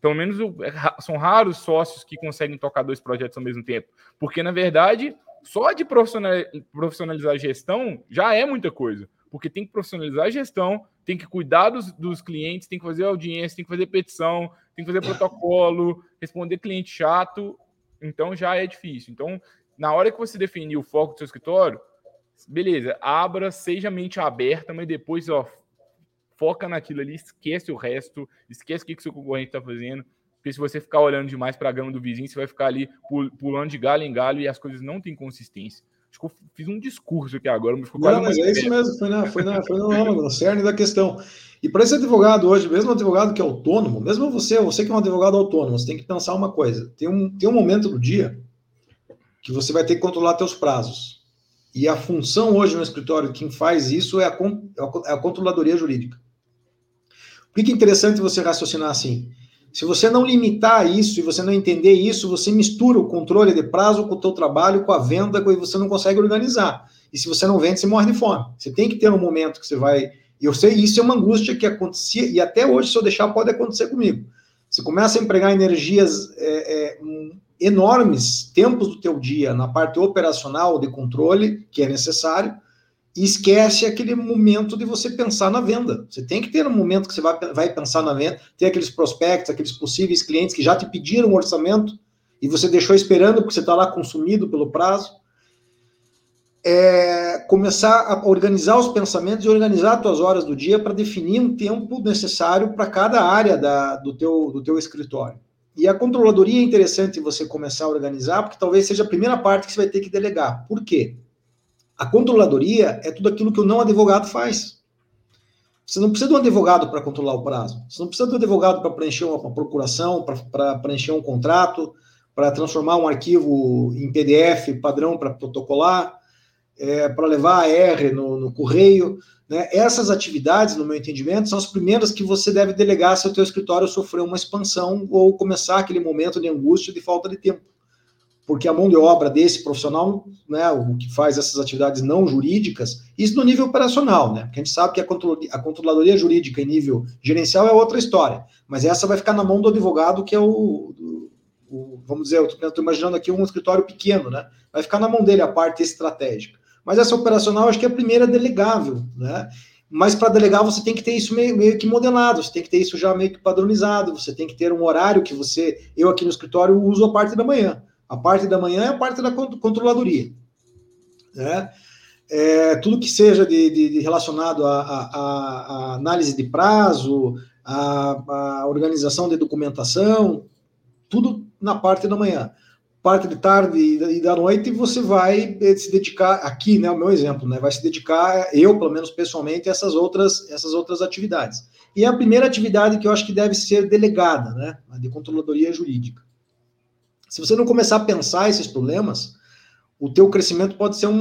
Pelo menos é são raros sócios que conseguem tocar dois projetos ao mesmo tempo. Porque, na verdade, só de profissionalizar a gestão já é muita coisa. Porque tem que profissionalizar a gestão, tem que cuidar dos, dos clientes, tem que fazer audiência, tem que fazer petição, tem que fazer protocolo, responder cliente chato. Então já é difícil. Então, na hora que você definir o foco do seu escritório, beleza, abra, seja mente aberta, mas depois, ó, foca naquilo ali, esquece o resto, esquece o que, que seu concorrente está fazendo, porque se você ficar olhando demais para a grama do vizinho, você vai ficar ali pulando de galho em galho e as coisas não têm consistência. Acho que eu fiz um discurso aqui agora, mas ficou Não, mas é isso mesmo, foi, na, foi, na, foi no, no, no cerne da questão. E para esse advogado hoje, mesmo um advogado que é autônomo, mesmo você, você que é um advogado autônomo, você tem que pensar uma coisa: tem um, tem um momento do dia que você vai ter que controlar seus prazos. E a função hoje no escritório, quem faz isso é a, é a controladoria jurídica. Por que é interessante você raciocinar assim? Se você não limitar isso e você não entender isso, você mistura o controle de prazo com o teu trabalho, com a venda, e você não consegue organizar. E se você não vende, você morre de fome. Você tem que ter um momento que você vai. E eu sei, isso é uma angústia que acontecia, e até hoje, se eu deixar, pode acontecer comigo. Você começa a empregar energias é, é, enormes tempos do teu dia na parte operacional de controle, que é necessário, e esquece aquele momento de você pensar na venda. Você tem que ter um momento que você vai, vai pensar na venda, ter aqueles prospectos, aqueles possíveis clientes que já te pediram um orçamento e você deixou esperando porque você está lá consumido pelo prazo. É, começar a organizar os pensamentos e organizar as tuas horas do dia para definir um tempo necessário para cada área da, do, teu, do teu escritório. E a controladoria é interessante você começar a organizar, porque talvez seja a primeira parte que você vai ter que delegar. Por quê? A controladoria é tudo aquilo que o não advogado faz. Você não precisa de um advogado para controlar o prazo. Você não precisa de um advogado para preencher uma procuração, para preencher um contrato, para transformar um arquivo em PDF padrão para protocolar, é, para levar a R no, no correio. Né? Essas atividades, no meu entendimento, são as primeiras que você deve delegar se o teu escritório sofreu uma expansão ou começar aquele momento de angústia de falta de tempo. Porque a mão de obra desse profissional, né, o que faz essas atividades não jurídicas, isso no nível operacional, né? Porque a gente sabe que a, controladoria jurídica em nível gerencial é outra história, mas essa vai ficar na mão do advogado, que é o, o vamos dizer, eu estou imaginando aqui um escritório pequeno, né? Vai ficar na mão dele a parte estratégica. Mas essa operacional, acho que é a primeira delegável, né? Mas para delegar, você tem que ter isso meio, meio, que modelado, você tem que ter isso já meio que padronizado, você tem que ter um horário que você. Eu aqui no escritório uso a parte da manhã. A parte da manhã é a parte da controladoria. Né? É, tudo que seja de, de, de relacionado à análise de prazo, a, organização de documentação, tudo na parte da manhã parte de tarde e da noite você vai eh, se dedicar aqui, né, o meu exemplo, né, vai se dedicar eu, pelo menos pessoalmente, a essas outras essas outras atividades. E é a primeira atividade que eu acho que deve ser delegada, né, a de controladoria jurídica. Se você não começar a pensar esses problemas, o teu crescimento pode ser um,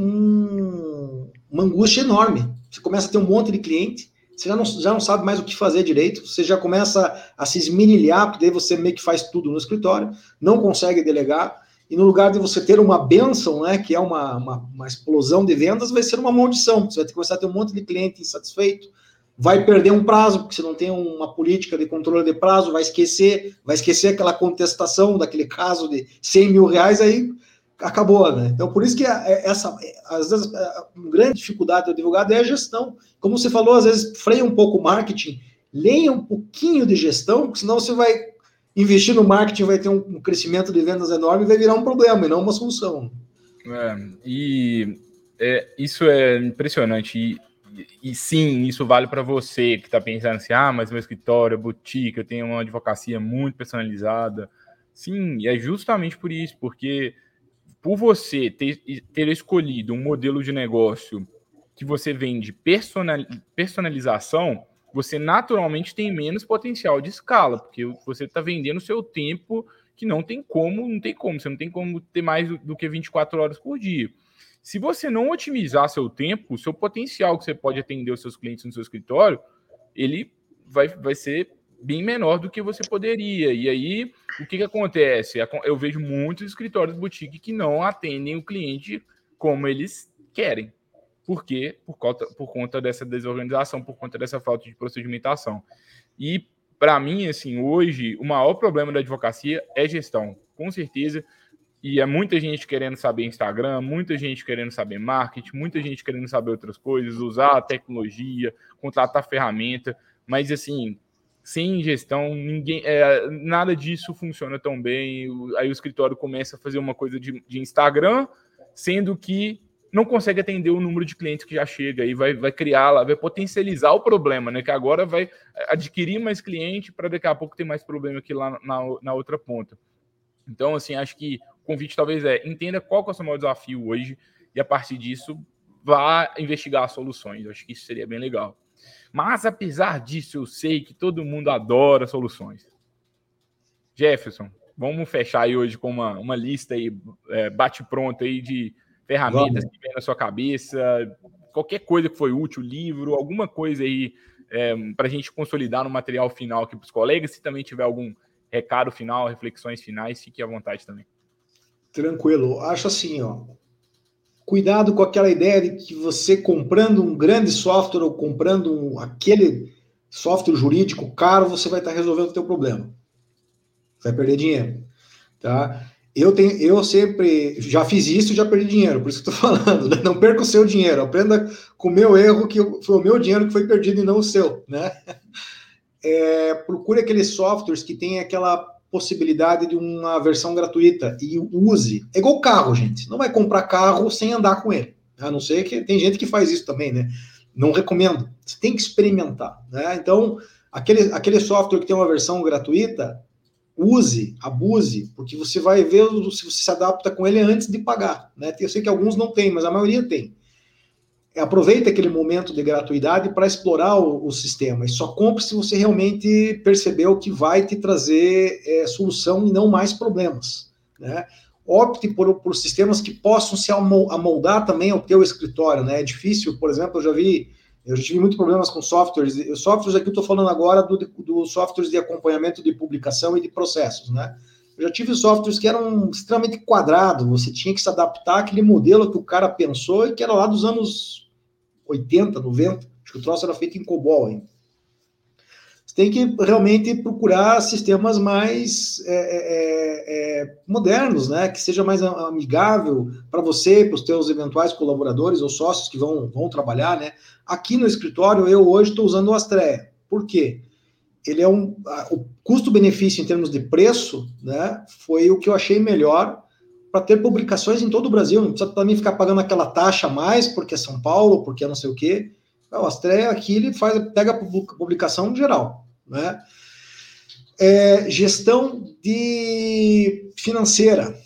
um, uma angústia enorme. Você começa a ter um monte de cliente você já não, já não sabe mais o que fazer direito, você já começa a se esmirilhar, porque daí você meio que faz tudo no escritório, não consegue delegar, e no lugar de você ter uma benção, né, que é uma, uma, uma explosão de vendas, vai ser uma maldição, você vai ter que começar a ter um monte de cliente insatisfeito, vai perder um prazo, porque você não tem uma política de controle de prazo, vai esquecer, vai esquecer aquela contestação daquele caso de 100 mil reais, aí acabou, né? Então, por isso que essa, às vezes, a grande dificuldade do advogado é a gestão. Como você falou, às vezes freia um pouco o marketing, leia um pouquinho de gestão, porque senão você vai investir no marketing, vai ter um crescimento de vendas enorme e vai virar um problema e não uma solução. É, e é, isso é impressionante. E, e sim, isso vale para você que está pensando assim: ah, mas meu escritório é boutique, eu tenho uma advocacia muito personalizada. Sim, é justamente por isso, porque por você ter, ter escolhido um modelo de negócio que você vende personal, personalização, você naturalmente tem menos potencial de escala, porque você está vendendo o seu tempo que não tem como, não tem como, você não tem como ter mais do que 24 horas por dia. Se você não otimizar seu tempo, o seu potencial que você pode atender os seus clientes no seu escritório, ele vai, vai ser bem menor do que você poderia. E aí, o que, que acontece? Eu vejo muitos escritórios boutique que não atendem o cliente como eles querem. Por quê? Por conta, por conta dessa desorganização, por conta dessa falta de procedimentação. E, para mim, assim, hoje, o maior problema da advocacia é gestão, com certeza. E é muita gente querendo saber Instagram, muita gente querendo saber marketing, muita gente querendo saber outras coisas, usar a tecnologia, contratar ferramenta. Mas, assim, sem gestão, ninguém, é, nada disso funciona tão bem. Aí o escritório começa a fazer uma coisa de, de, Instagram, sendo que não consegue atender o número de clientes que já chega e vai, vai criar lá, vai potencializar o problema, né? Que agora vai adquirir mais cliente para daqui a pouco ter mais problema aqui lá na, na outra ponta. Então, assim, acho que o convite talvez é entenda qual é o seu maior desafio hoje e a partir disso vá investigar soluções. Eu acho que isso seria bem legal. Mas apesar disso, eu sei que todo mundo adora soluções. Jefferson, vamos fechar aí hoje com uma, uma lista aí, é, bate-pronto aí de ferramentas vamos. que vem na sua cabeça, qualquer coisa que foi útil, livro, alguma coisa aí é, para a gente consolidar no material final aqui para os colegas. Se também tiver algum recado final, reflexões finais, fique à vontade também. Tranquilo. Acho assim, ó cuidado com aquela ideia de que você comprando um grande software ou comprando um, aquele software jurídico caro, você vai estar resolvendo o teu problema. Vai perder dinheiro, tá? Eu tenho, eu sempre já fiz isso já perdi dinheiro, por isso que estou falando. Né? Não perca o seu dinheiro, aprenda com o meu erro que foi o meu dinheiro que foi perdido e não o seu, né? É, procure aqueles softwares que tem aquela possibilidade de uma versão gratuita e use. É igual carro, gente. Não vai comprar carro sem andar com ele. A não ser que tem gente que faz isso também, né? Não recomendo. Você tem que experimentar, né? Então, aquele, aquele software que tem uma versão gratuita, use, abuse, porque você vai ver se você se adapta com ele antes de pagar, né? Eu sei que alguns não têm, mas a maioria tem aproveita aquele momento de gratuidade para explorar o, o, sistema. E só compre se você realmente percebeu que vai te trazer é, solução e não mais problemas. Né? Opte por, por sistemas que possam se amoldar também ao teu escritório. Né? É difícil, por exemplo, eu já vi, eu já tive muitos problemas com softwares. Softwares aqui eu estou falando agora do, do softwares de acompanhamento de publicação e de processos. Né? Eu já tive softwares que eram extremamente quadrados, você tinha que se adaptar àquele modelo que o cara pensou e que era lá dos anos 80, 90, acho que o troço era feito em COBOL ainda. Você tem que realmente procurar sistemas mais é, é, é, é modernos, né? Que seja mais amigável para você, para os teus eventuais colaboradores ou sócios que vão, vão trabalhar, né? Aqui no escritório, eu hoje estou usando o Astrea. Por quê? Ele é um. O custo-benefício em termos de preço, né? Foi o que eu achei melhor para ter publicações em todo o Brasil. Não precisa também ficar pagando aquela taxa a mais, porque é São Paulo, porque é não sei o quê. O Astrea aqui ele faz, pega a publicação geral. Né? É, gestão de financeira.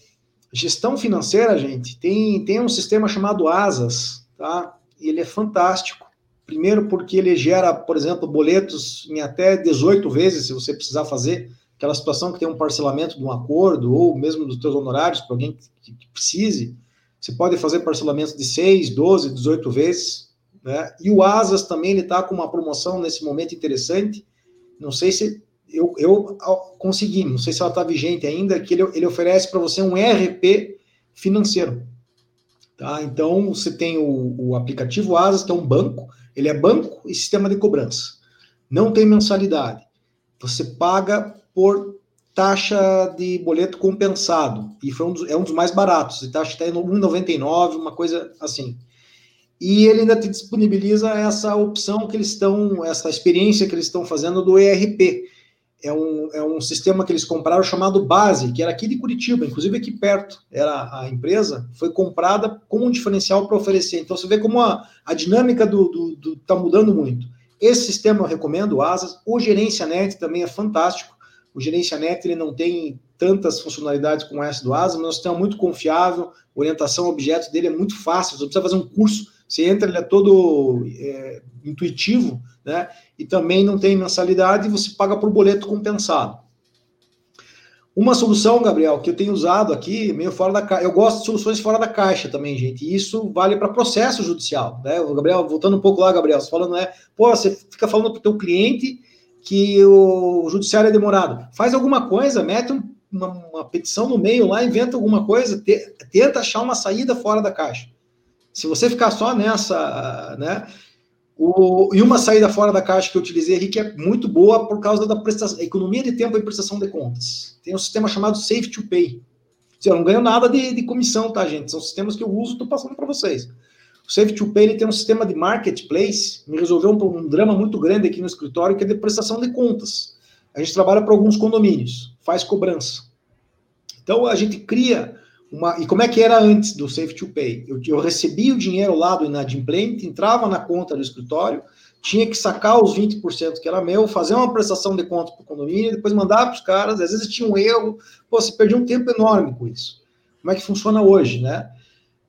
Gestão financeira, gente, tem, tem um sistema chamado Asas, tá? Ele é fantástico. Primeiro porque ele gera, por exemplo, boletos em até 18 vezes, se você precisar fazer aquela situação que tem um parcelamento de um acordo, ou mesmo dos teus honorários, para alguém que, que, precise, você pode fazer parcelamento de 6, 12, 18 vezes, né? E o Asas também ele está com uma promoção nesse momento interessante. Não sei se eu, eu consegui, não sei se ela está vigente ainda, que ele, ele oferece para você um ERP financeiro. Tá? Então você tem o, o aplicativo Asas, que é um banco, ele é banco e sistema de cobrança. Não tem mensalidade. Você paga por taxa de boleto compensado. E foi um dos, é um dos mais baratos. A taxa está em 1,99, uma coisa assim e ele ainda te disponibiliza essa opção que eles estão, essa experiência que eles estão fazendo do ERP. É um, é um sistema que eles compraram chamado Base, que era aqui de Curitiba, inclusive aqui perto. Era a empresa, foi comprada com um diferencial para oferecer. Então você vê como a, a dinâmica do está mudando muito. Esse sistema eu recomendo, o Asas. O Gerência Net também é fantástico. O Gerência Net ele não tem tantas funcionalidades como essa do Asas, mas é um sistema muito confiável. Orientação a objetos dele é muito fácil. Você precisa fazer um curso você entra, ele é todo é, intuitivo, né? E também não tem mensalidade, você paga por boleto compensado. Uma solução, Gabriel, que eu tenho usado aqui, meio fora da caixa. Eu gosto de soluções fora da caixa também, gente. E isso vale para processo judicial, né? O Gabriel, voltando um pouco lá, Gabriel, você falando, né? Pô, você fica falando para o teu cliente que o judiciário é demorado. Faz alguma coisa, mete um, uma, uma, petição no meio lá, inventa alguma coisa, te, tenta achar uma saída fora da caixa. Se você ficar só nessa, né? O, e uma saída fora da caixa que eu utilizei aqui, que é muito boa por causa da prestação, economia de tempo e prestação de contas. Tem um sistema chamado Safe to Pay. Eu não ganho nada de, de comissão, tá, gente? São sistemas que eu uso, estou passando para vocês. O Safe to Pay ele tem um sistema de marketplace, me resolveu um, um, drama muito grande aqui no escritório, que é de prestação de contas. A gente trabalha para alguns condomínios, faz cobrança. Então a gente cria uma, e como é que era antes do Safe to Pay? Eu, eu recebia o dinheiro lá do inadimplente, entrava na conta do escritório, tinha que sacar os 20% que era meu, fazer uma prestação de conta para o condomínio, depois mandar para os caras, às vezes tinha um erro, pô, você perdia um tempo enorme com isso. Como é que funciona hoje, né?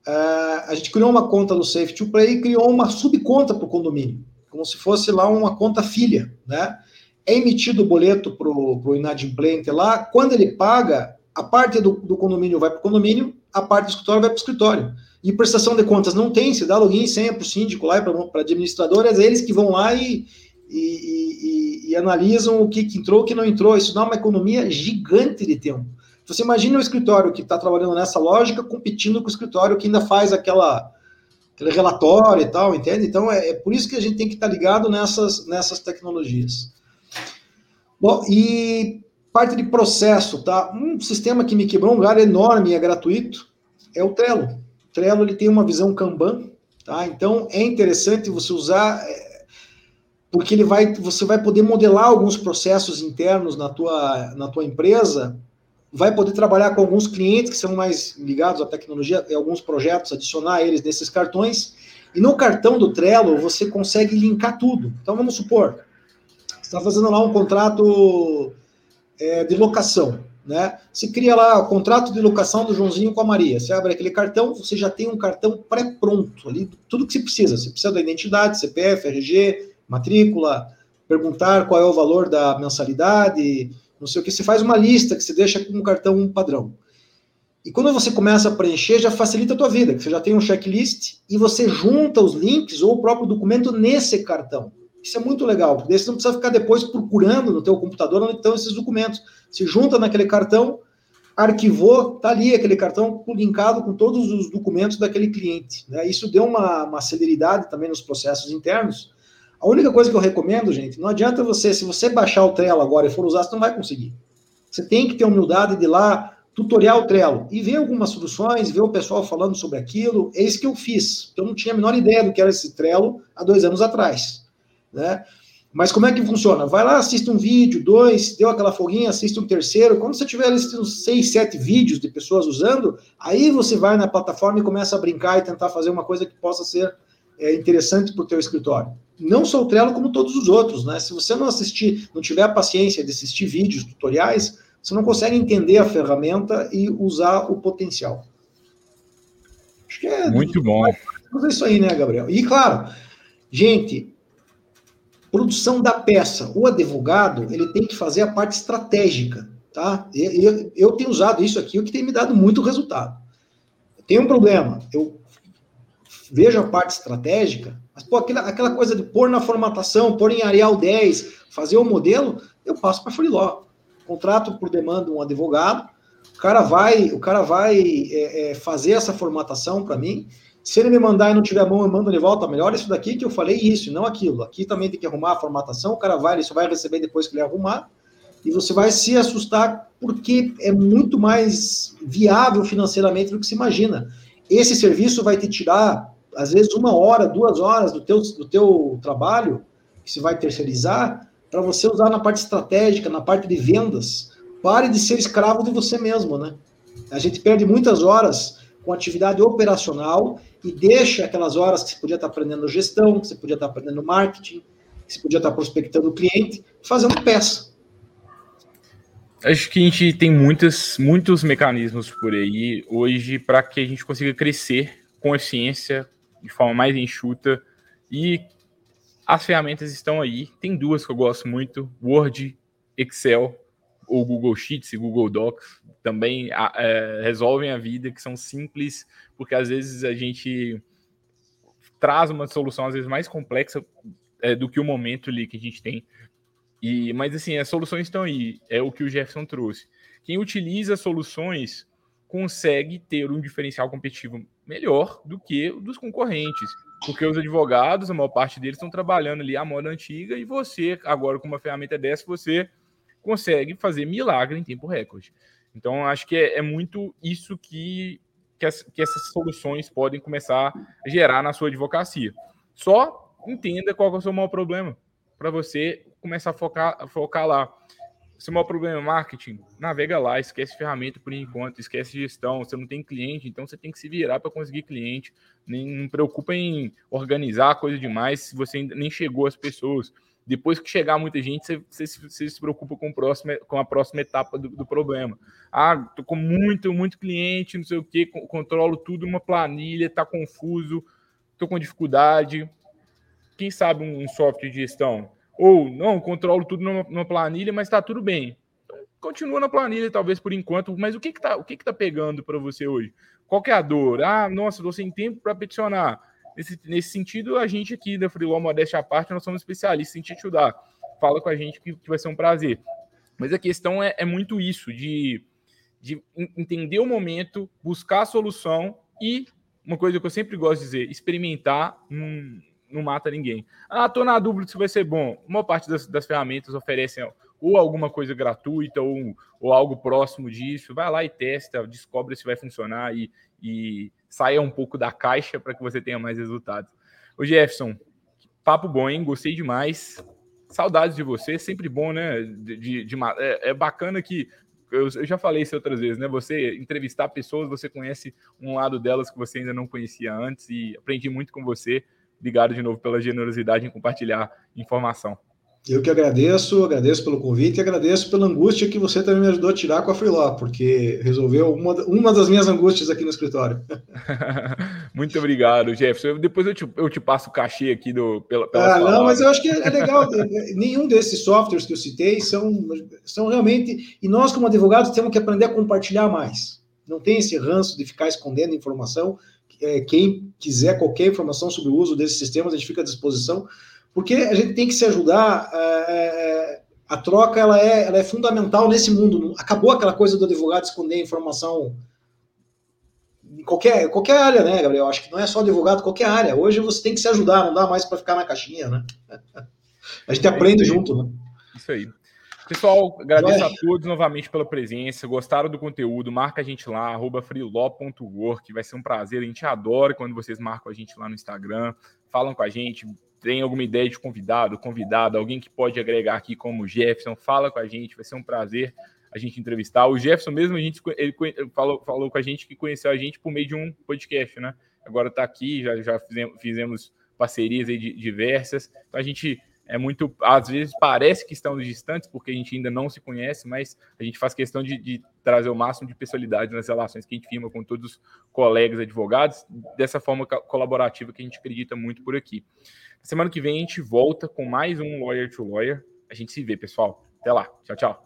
Uh, a gente criou uma conta no Safe to Play e criou uma subconta para o condomínio, como se fosse lá uma conta filha, né? É emitido o boleto para o inadimplente lá, quando ele paga, a parte do, do condomínio vai para o condomínio, a parte do escritório vai para o escritório. E prestação de contas não tem, se dá login senha para o síndico lá e para administrador, é eles que vão lá e, e, e, e, analisam o que, que entrou, o que não entrou. Isso dá uma economia gigante de tempo. Você imagina o escritório que está trabalhando nessa lógica competindo com o escritório que ainda faz aquela, aquele relatório e tal, entende? Então é, é por isso que a gente tem que estar tá ligado nessas, nessas tecnologias. Bom, e Parte de processo, tá? Um sistema que me quebrou um galho enorme e é gratuito é o Trello. O Trello ele tem uma visão Kanban, tá? Então é interessante você usar é, porque ele vai, você vai poder modelar alguns processos internos na tua, na tua empresa, vai poder trabalhar com alguns clientes que são mais ligados à tecnologia, e alguns projetos, adicionar eles nesses cartões. E no cartão do Trello você consegue linkar tudo. Então vamos supor, você está fazendo lá um contrato é, de locação. Né? Você cria lá o contrato de locação do Joãozinho com a Maria. Você abre aquele cartão, você já tem um cartão pré-pronto ali, tudo que você precisa. Você precisa da identidade, CPF, RG, matrícula, perguntar qual é o valor da mensalidade, não sei o que. Você faz uma lista que você deixa com um cartão padrão. E quando você começa a preencher, já facilita a tua vida, que você já tem um checklist e você junta os links ou o próprio documento nesse cartão. Isso é muito legal, porque você não precisa ficar depois procurando no teu computador onde estão esses documentos. Se junta naquele cartão, arquivou, tá ali aquele cartão linkado com todos os documentos daquele cliente. Né? Isso deu uma, uma celeridade também nos processos internos. A única coisa que eu recomendo, gente, não adianta você, se você baixar o Trello agora e for usar, você não vai conseguir. Você tem que ter humildade de ir lá, tutorial Trello, e ver algumas soluções, ver o pessoal falando sobre aquilo. É isso que eu fiz. Eu não tinha a menor ideia do que era esse Trello há dois anos atrás. Né? Mas como é que funciona? Vai lá, assiste um vídeo, dois, deu aquela folguinha, assiste um terceiro. Quando você tiver assistindo seis, sete vídeos de pessoas usando, aí você vai na plataforma e começa a brincar e tentar fazer uma coisa que possa ser é, interessante para o teu escritório. Não só o Trello, como todos os outros, né? Se você não assistir, não tiver a paciência de assistir vídeos, tutoriais, você não consegue entender a ferramenta e usar o potencial. Acho que é muito bom. É isso aí, né, Gabriel? E claro, gente, produção da peça. O advogado ele tem que fazer a parte estratégica, tá? Eu, eu tenho usado isso aqui, o que tem me dado muito resultado. Tem um problema. Eu vejo a parte estratégica, mas pô, aquela, aquela coisa de pôr na formatação, pôr em Arial 10, fazer o modelo, eu passo para Freeló. Contrato por demanda um advogado, o cara vai, o cara vai é, é, fazer essa formatação para mim. Se ele me mandar e não tiver bom, eu mando de volta. Melhor isso daqui que eu falei isso, não aquilo. Aqui também tem que arrumar a formatação. O cara vai, ele só vai receber depois que ele arrumar. E você vai se assustar porque é muito mais viável financeiramente do que se imagina. Esse serviço vai te tirar às vezes, uma hora, duas horas do teu, do teu trabalho, que você vai terceirizar, para você usar na parte estratégica, na parte de vendas. Pare de ser escravo de você mesmo, né? A gente perde muitas horas com atividade operacional e deixa aquelas horas que você podia estar aprendendo gestão, que você podia estar aprendendo marketing, que você podia estar prospectando o cliente, fazendo peça. Acho que a gente tem muitos, muitos mecanismos por aí hoje para que a gente consiga crescer com eficiência, de forma mais enxuta. E as ferramentas estão aí. Tem duas que eu gosto muito: Word, Excel ou Google Sheets e Google Docs. Também é, resolvem a vida, que são simples, porque às vezes a gente traz uma solução às vezes mais complexa é, do que o momento ali que a gente tem. E, mas assim, as soluções estão aí, é o que o Jefferson trouxe. Quem utiliza soluções consegue ter um diferencial competitivo melhor do que o dos concorrentes. Porque os advogados, a maior parte deles, estão trabalhando ali a moda antiga e você, agora com uma ferramenta dessa, você consegue fazer milagre em tempo recorde. Então, acho que é, é muito isso que, que, as, que essas soluções podem começar a gerar na sua advocacia. Só entenda qual é o seu maior problema para você começar a focar, a focar lá. Se o maior problema é marketing, navega lá, esquece ferramenta por enquanto, esquece gestão. Você não tem cliente, então você tem que se virar para conseguir cliente. Nem, não preocupa em organizar coisa demais se você ainda nem chegou às pessoas. Depois que chegar muita gente, você, você, você se preocupa com, próximo, com a próxima etapa do, do problema. Ah, tô com muito, muito cliente, não sei o que, controlo tudo numa planilha, tá confuso, tô com dificuldade. Quem sabe um software de gestão? Ou, não, controlo tudo numa, planilha, mas está tudo bem. Então, continua na planilha, talvez por enquanto, mas o que que tá, o que que tá pegando para você hoje? Qual que é a dor? Ah, nossa, estou sem tempo para peticionar. Nesse, nesse sentido, a gente aqui da Freelaw Modéstia à parte, nós somos especialistas em te ajudar. Fala com a gente que, que vai ser um prazer. Mas a questão é, é muito isso, de, de entender o momento, buscar a solução e, uma coisa que eu sempre gosto de dizer, experimentar num, não mata ninguém. Ah, tô na dúvida se vai ser bom. Uma parte das, das ferramentas oferecem ou alguma coisa gratuita ou, ou algo próximo disso. Vai lá e testa, descobre se vai funcionar e, e saia um pouco da caixa para que você tenha mais resultados. Ô Jefferson, papo bom, hein? Gostei demais. Saudades de você, sempre bom, né? De, de, de é, é, bacana que eu, eu, já falei isso outras vezes, né? Você entrevistar pessoas, você conhece um lado delas que você ainda não conhecia antes e aprendi muito com você. Obrigado de novo pela generosidade em compartilhar informação. Eu que agradeço, agradeço pelo convite e agradeço pela angústia que você também me ajudou a tirar com a Freeló, porque resolveu uma, uma das minhas angústias aqui no escritório. Muito obrigado, Jefferson. Depois eu te, eu te passo o cachê aqui do, pela, pela Ah, não, mas eu acho que é legal. Nenhum desses softwares que eu citei são, são realmente. E nós, como advogados, temos que aprender a compartilhar mais. Não tem esse ranço de ficar escondendo informação é, quem quiser qualquer informação sobre o uso desses sistemas, a gente fica à disposição, porque a gente tem que se ajudar. É, é, a troca ela é, ela é fundamental nesse mundo. Acabou aquela coisa do advogado esconder informação em qualquer, qualquer área, né, Gabriel? Acho que não é só advogado, qualquer área. Hoje você tem que se ajudar, não dá mais para ficar na caixinha, né? A gente aprende junto, né? Isso aí. Pessoal, agradeço Vai. a todos novamente pela presença. Gostaram do conteúdo? Marca a gente lá, arroba freeló.work. Vai ser um prazer. A gente adora quando vocês marcam a gente lá no Instagram, falam com a gente, tem alguma ideia de convidado, convidado, alguém que pode agregar aqui como o Jefferson, fala com a gente, vai ser um prazer a gente entrevistar. O Jefferson mesmo, a gente ele falou, falou com a gente que conheceu a gente por meio de um podcast, né? Agora está aqui, já, já fizemos, fizemos parcerias diversas. Então a gente é muito, às vezes parece que estamos distantes porque a gente ainda não se conhece, mas a gente faz questão de, de trazer o máximo de pessoalidade nas relações que a gente firma com todos os colegas advogados, dessa forma colaborativa que a gente acredita muito por aqui. Semana que vem a gente volta com mais um Lawyer to Lawyer. A gente se vê, pessoal. Até lá. Tchau, tchau.